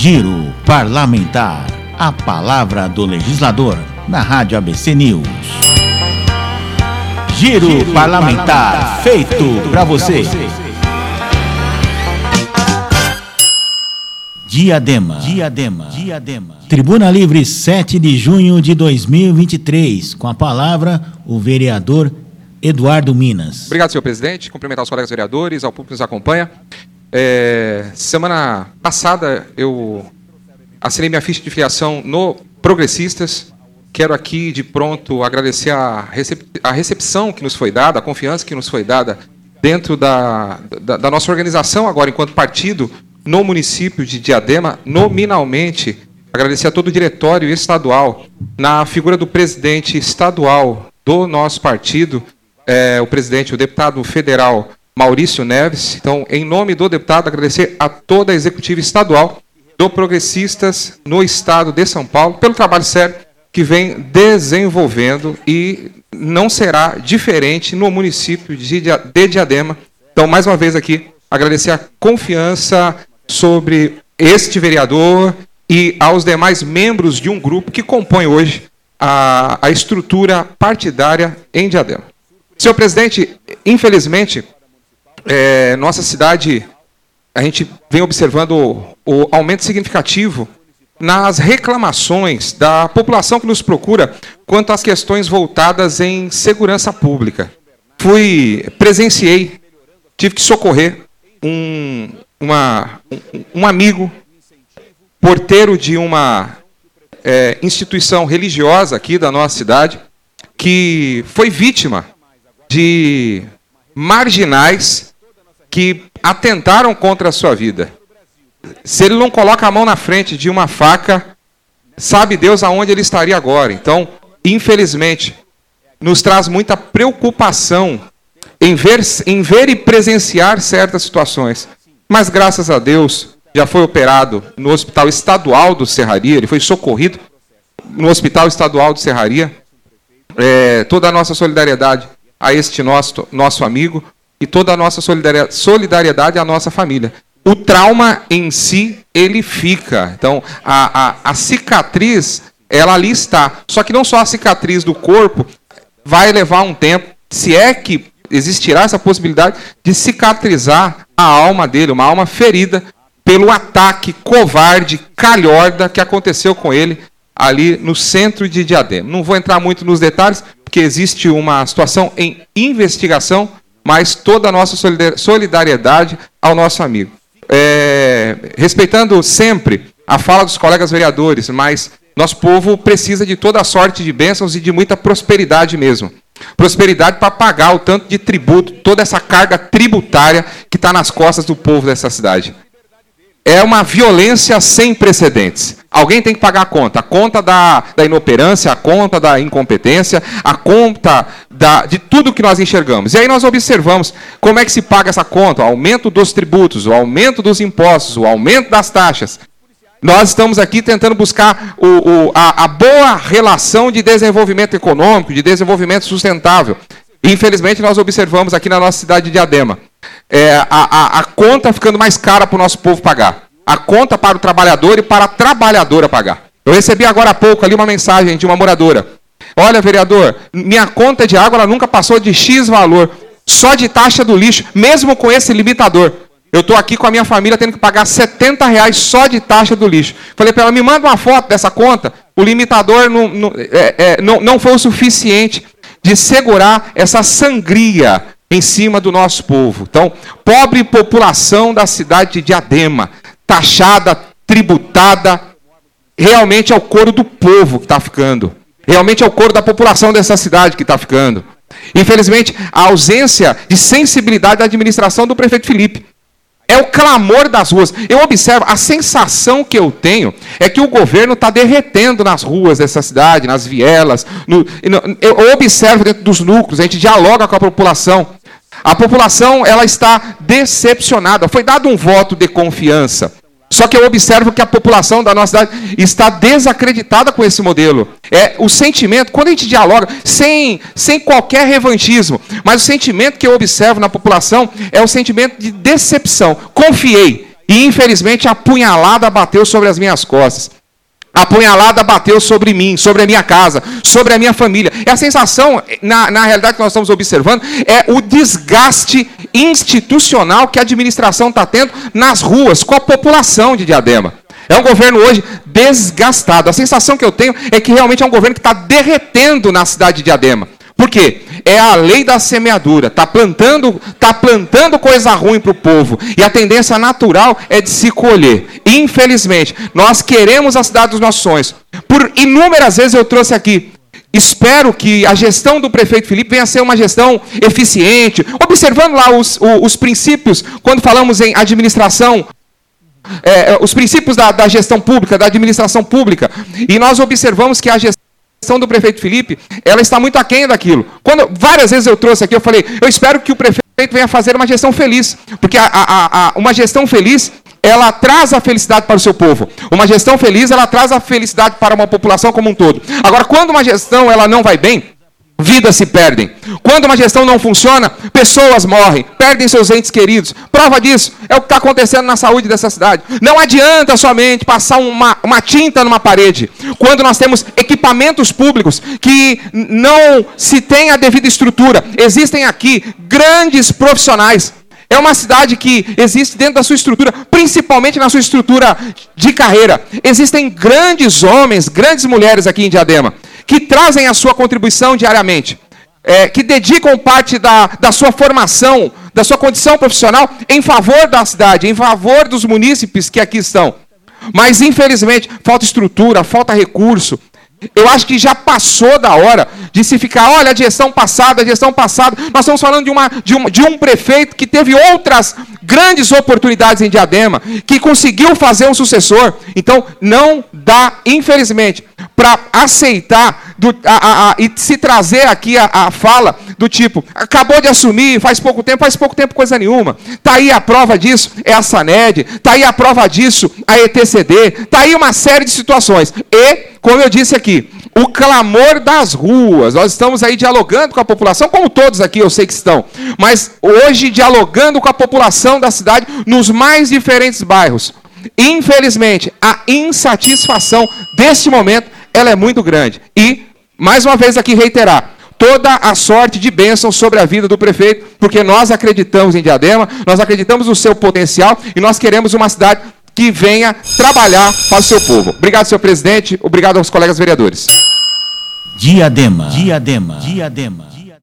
Giro Parlamentar. A palavra do legislador na Rádio ABC News. Giro, Giro parlamentar, parlamentar, feito, feito para você. Diadema. Diadema. Diadema. Tribuna Livre, 7 de junho de 2023. Com a palavra, o vereador Eduardo Minas. Obrigado, senhor presidente. Cumprimentar os colegas vereadores, ao público que nos acompanha. É, semana passada eu assinei minha ficha de filiação no Progressistas. Quero aqui de pronto agradecer a, recep a recepção que nos foi dada, a confiança que nos foi dada dentro da, da, da nossa organização agora enquanto partido no município de Diadema, nominalmente. Agradecer a todo o diretório estadual, na figura do presidente estadual do nosso partido, é, o presidente, o deputado federal Maurício Neves. Então, em nome do deputado, agradecer a toda a executiva estadual do Progressistas no estado de São Paulo pelo trabalho sério que vem desenvolvendo e não será diferente no município de Diadema. Então, mais uma vez aqui, agradecer a confiança sobre este vereador e aos demais membros de um grupo que compõe hoje a, a estrutura partidária em Diadema. Senhor presidente, infelizmente, é, nossa cidade, a gente vem observando o, o aumento significativo nas reclamações da população que nos procura quanto às questões voltadas em segurança pública. Fui, presenciei, tive que socorrer um, uma, um, um amigo, porteiro de uma é, instituição religiosa aqui da nossa cidade, que foi vítima de marginais que atentaram contra a sua vida. Se ele não coloca a mão na frente de uma faca, sabe Deus aonde ele estaria agora. Então, infelizmente, nos traz muita preocupação em ver, em ver e presenciar certas situações. Mas graças a Deus, já foi operado no Hospital Estadual do Serraria, ele foi socorrido no Hospital Estadual do Serraria. É, toda a nossa solidariedade a este nosso, nosso amigo e toda a nossa solidariedade à nossa família. O trauma em si, ele fica. Então, a, a, a cicatriz, ela ali está. Só que não só a cicatriz do corpo vai levar um tempo, se é que existirá essa possibilidade de cicatrizar a alma dele, uma alma ferida pelo ataque covarde, calhorda que aconteceu com ele ali no centro de Diadema. Não vou entrar muito nos detalhes, porque existe uma situação em investigação, mas toda a nossa solidariedade ao nosso amigo. É, respeitando sempre a fala dos colegas vereadores, mas nosso povo precisa de toda a sorte de bênçãos e de muita prosperidade mesmo. Prosperidade para pagar o tanto de tributo, toda essa carga tributária que está nas costas do povo dessa cidade. É uma violência sem precedentes. Alguém tem que pagar a conta. A conta da, da inoperância, a conta da incompetência, a conta da, de tudo que nós enxergamos. E aí nós observamos como é que se paga essa conta: o aumento dos tributos, o aumento dos impostos, o aumento das taxas. Nós estamos aqui tentando buscar o, o, a, a, boa relação de desenvolvimento econômico, de desenvolvimento sustentável. Infelizmente, nós observamos aqui na nossa cidade de Diadema é, a, a, a conta ficando mais cara para o nosso povo pagar. A conta para o trabalhador e para a trabalhadora pagar. Eu recebi agora há pouco ali uma mensagem de uma moradora. Olha, vereador, minha conta de água ela nunca passou de X valor, só de taxa do lixo, mesmo com esse limitador. Eu estou aqui com a minha família tendo que pagar 70 reais só de taxa do lixo. Falei para ela, me manda uma foto dessa conta. O limitador não, não, é, é, não, não foi o suficiente de segurar essa sangria em cima do nosso povo. Então, pobre população da cidade de Diadema, taxada, tributada, realmente é o coro do povo que está ficando. Realmente é o coro da população dessa cidade que está ficando. Infelizmente, a ausência de sensibilidade da administração do prefeito Felipe. É o clamor das ruas. Eu observo, a sensação que eu tenho é que o governo está derretendo nas ruas dessa cidade, nas vielas. No, eu observo dentro dos núcleos, a gente dialoga com a população. A população ela está decepcionada. Foi dado um voto de confiança. Só que eu observo que a população da nossa cidade está desacreditada com esse modelo. É o sentimento, quando a gente dialoga, sem, sem qualquer revanchismo, mas o sentimento que eu observo na população é o sentimento de decepção. Confiei. E infelizmente a punhalada bateu sobre as minhas costas. A punhalada bateu sobre mim, sobre a minha casa, sobre a minha família. E a sensação, na, na realidade que nós estamos observando, é o desgaste institucional que a administração está tendo nas ruas, com a população de Diadema. É um governo hoje desgastado. A sensação que eu tenho é que realmente é um governo que está derretendo na cidade de Diadema. Por quê? É a lei da semeadura. Está plantando, tá plantando coisa ruim para o povo. E a tendência natural é de se colher. Infelizmente, nós queremos a cidade dos nossos sonhos. Por inúmeras vezes eu trouxe aqui. Espero que a gestão do prefeito Felipe venha a ser uma gestão eficiente, observando lá os, os, os princípios, quando falamos em administração é, os princípios da, da, gestão pública, da administração pública, e nós observamos que a gestão gestão do prefeito Felipe, ela está muito aquém daquilo. Quando várias vezes eu trouxe aqui, eu falei, eu espero que o prefeito venha fazer uma gestão feliz, porque a, a, a, uma gestão feliz, ela traz a felicidade para o seu povo. Uma gestão feliz, ela traz a felicidade para uma população como um todo. Agora, quando uma gestão ela não vai bem, vidas se perdem. Quando uma gestão não funciona, pessoas morrem, perdem seus entes queridos. Prova disso é o que está acontecendo na saúde dessa cidade. Não adianta somente passar uma, uma tinta numa parede. Quando nós temos equipamentos públicos que não se tem a devida estrutura, existem aqui grandes profissionais. É uma cidade que existe dentro da sua estrutura, principalmente na sua estrutura de carreira. Existem grandes homens, grandes mulheres aqui em Diadema que trazem a sua contribuição diariamente, é, que dedicam parte da, da sua formação, da sua condição profissional em favor da cidade, em favor dos munícipes que aqui estão. Mas, infelizmente, falta estrutura, falta recurso, eu acho que já passou da hora de se ficar, olha, a gestão passada, a gestão passada. Nós estamos falando de, uma, de, um, de um prefeito que teve outras grandes oportunidades em Diadema, que conseguiu fazer um sucessor. Então, não dá, infelizmente, para aceitar do, a, a, a, e se trazer aqui a, fala do tipo, acabou de assumir, faz pouco tempo, faz pouco tempo coisa nenhuma. Está aí a prova disso, é a SANED, está aí a prova disso, a ETCD, está aí uma série de situações. E como eu disse aqui, o clamor das ruas. Nós estamos aí dialogando com a população, como todos aqui eu sei que estão, mas hoje dialogando com a população da cidade nos mais diferentes bairros. Infelizmente, a insatisfação deste momento ela é muito grande. E, mais uma vez aqui reiterar, toda a sorte de bênção sobre a vida do prefeito, porque nós acreditamos em Diadema, nós acreditamos no seu potencial e nós queremos uma cidade que venha trabalhar para o seu povo. Obrigado, senhor presidente. Obrigado aos colegas vereadores. Diadema. Diadema. Diadema.